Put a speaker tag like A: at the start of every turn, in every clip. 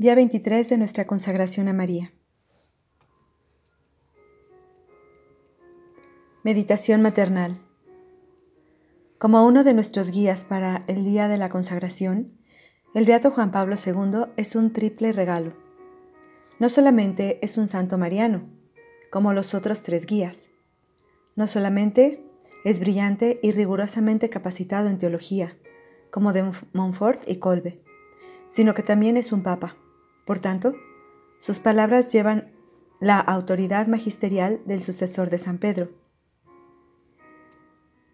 A: Día 23 de nuestra consagración a María. Meditación maternal. Como uno de nuestros guías para el día de la consagración, el Beato Juan Pablo II es un triple regalo. No solamente es un santo mariano, como los otros tres guías. No solamente es brillante y rigurosamente capacitado en teología, como de Montfort y Colbe, sino que también es un papa. Por tanto, sus palabras llevan la autoridad magisterial del sucesor de San Pedro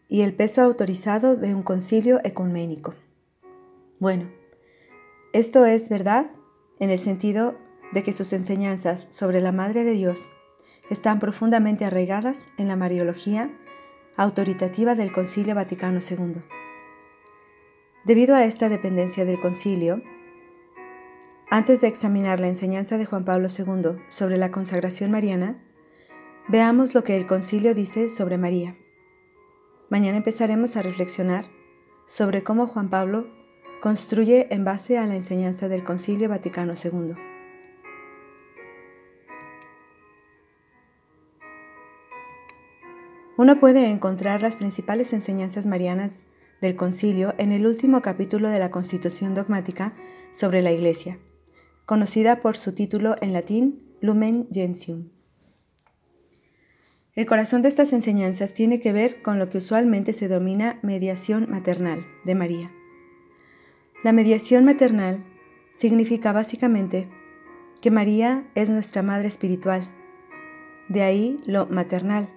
A: y el peso autorizado de un concilio ecuménico. Bueno, esto es verdad en el sentido de que sus enseñanzas sobre la Madre de Dios están profundamente arraigadas en la Mariología autoritativa del Concilio Vaticano II. Debido a esta dependencia del concilio, antes de examinar la enseñanza de Juan Pablo II sobre la consagración mariana, veamos lo que el concilio dice sobre María. Mañana empezaremos a reflexionar sobre cómo Juan Pablo construye en base a la enseñanza del Concilio Vaticano II. Uno puede encontrar las principales enseñanzas marianas del concilio en el último capítulo de la Constitución dogmática sobre la Iglesia, conocida por su título en latín Lumen Gentium. El corazón de estas enseñanzas tiene que ver con lo que usualmente se denomina mediación maternal de María. La mediación maternal significa básicamente que María es nuestra madre espiritual, de ahí lo maternal,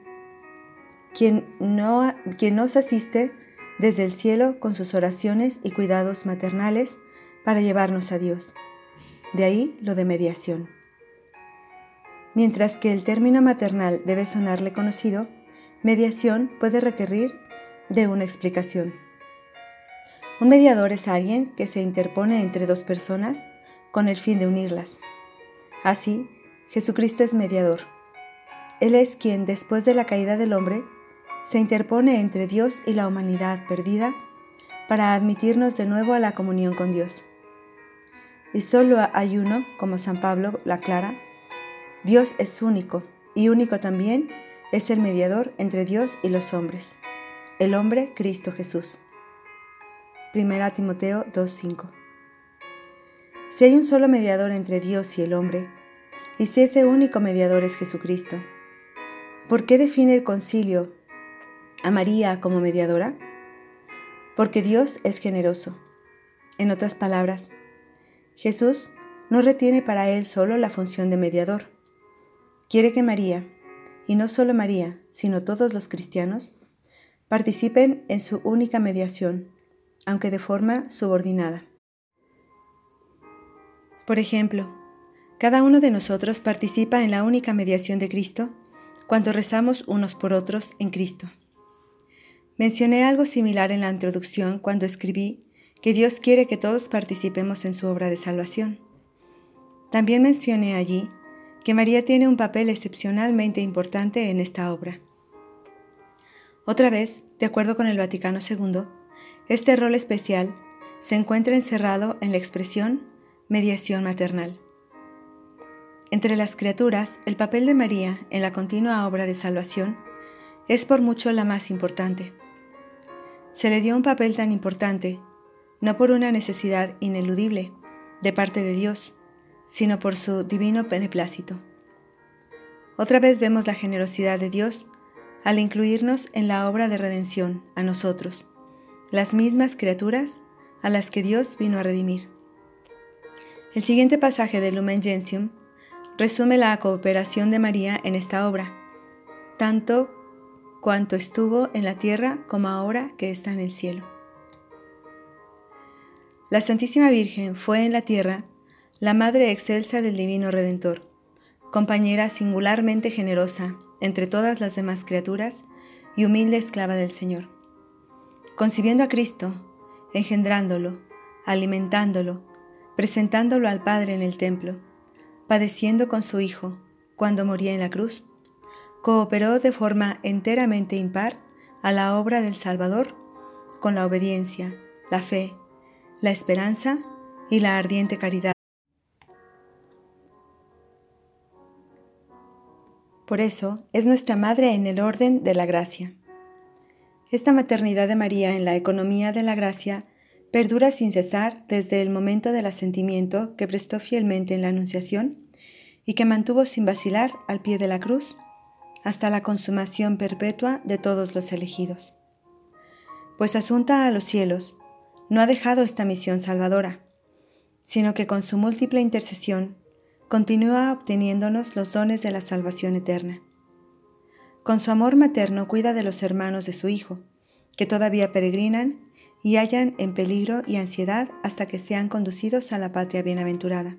A: quien, no, quien nos asiste desde el cielo con sus oraciones y cuidados maternales para llevarnos a Dios. De ahí lo de mediación. Mientras que el término maternal debe sonarle conocido, mediación puede requerir de una explicación. Un mediador es alguien que se interpone entre dos personas con el fin de unirlas. Así, Jesucristo es mediador. Él es quien, después de la caída del hombre, se interpone entre Dios y la humanidad perdida para admitirnos de nuevo a la comunión con Dios. Y solo hay uno, como San Pablo la aclara, Dios es único, y único también es el mediador entre Dios y los hombres, el hombre Cristo Jesús. 1 Timoteo 2.5 Si hay un solo mediador entre Dios y el hombre, y si ese único mediador es Jesucristo, ¿por qué define el concilio a María como mediadora? Porque Dios es generoso. En otras palabras, Jesús no retiene para él solo la función de mediador. Quiere que María, y no solo María, sino todos los cristianos, participen en su única mediación, aunque de forma subordinada. Por ejemplo, cada uno de nosotros participa en la única mediación de Cristo cuando rezamos unos por otros en Cristo. Mencioné algo similar en la introducción cuando escribí que Dios quiere que todos participemos en su obra de salvación. También mencioné allí que María tiene un papel excepcionalmente importante en esta obra. Otra vez, de acuerdo con el Vaticano II, este rol especial se encuentra encerrado en la expresión mediación maternal. Entre las criaturas, el papel de María en la continua obra de salvación es por mucho la más importante se le dio un papel tan importante, no por una necesidad ineludible de parte de Dios, sino por su divino beneplácito. Otra vez vemos la generosidad de Dios al incluirnos en la obra de redención a nosotros, las mismas criaturas a las que Dios vino a redimir. El siguiente pasaje de Lumen Gentium resume la cooperación de María en esta obra, tanto cuanto estuvo en la tierra como ahora que está en el cielo. La Santísima Virgen fue en la tierra la Madre excelsa del Divino Redentor, compañera singularmente generosa entre todas las demás criaturas y humilde esclava del Señor. Concibiendo a Cristo, engendrándolo, alimentándolo, presentándolo al Padre en el templo, padeciendo con su Hijo cuando moría en la cruz, cooperó de forma enteramente impar a la obra del Salvador con la obediencia, la fe, la esperanza y la ardiente caridad. Por eso es nuestra madre en el orden de la gracia. Esta maternidad de María en la economía de la gracia perdura sin cesar desde el momento del asentimiento que prestó fielmente en la Anunciación y que mantuvo sin vacilar al pie de la cruz hasta la consumación perpetua de todos los elegidos. Pues asunta a los cielos, no ha dejado esta misión salvadora, sino que con su múltiple intercesión continúa obteniéndonos los dones de la salvación eterna. Con su amor materno cuida de los hermanos de su Hijo, que todavía peregrinan y hallan en peligro y ansiedad hasta que sean conducidos a la patria bienaventurada.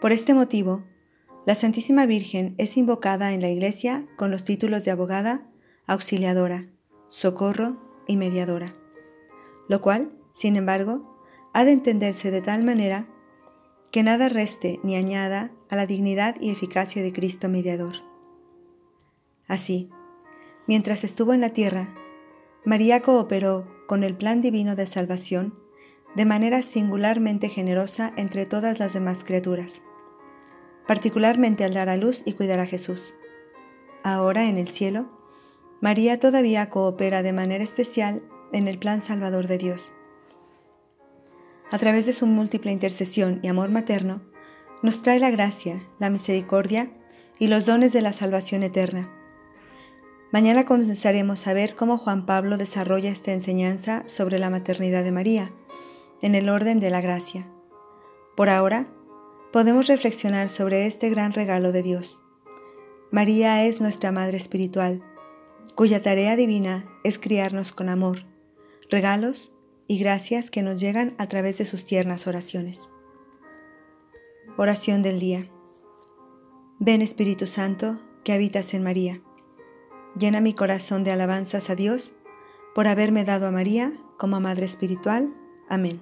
A: Por este motivo, la Santísima Virgen es invocada en la Iglesia con los títulos de abogada, auxiliadora, socorro y mediadora, lo cual, sin embargo, ha de entenderse de tal manera que nada reste ni añada a la dignidad y eficacia de Cristo mediador. Así, mientras estuvo en la tierra, María cooperó con el plan divino de salvación de manera singularmente generosa entre todas las demás criaturas, particularmente al dar a luz y cuidar a Jesús. Ahora en el cielo, María todavía coopera de manera especial en el plan salvador de Dios. A través de su múltiple intercesión y amor materno, nos trae la gracia, la misericordia y los dones de la salvación eterna Mañana comenzaremos a ver cómo Juan Pablo desarrolla esta enseñanza sobre la maternidad de María, en el orden de la gracia. Por ahora, podemos reflexionar sobre este gran regalo de Dios. María es nuestra Madre Espiritual, cuya tarea divina es criarnos con amor, regalos y gracias que nos llegan a través de sus tiernas oraciones. Oración del día. Ven Espíritu Santo, que habitas en María Llena mi corazón de alabanzas a Dios por haberme dado a María como Madre Espiritual. Amén.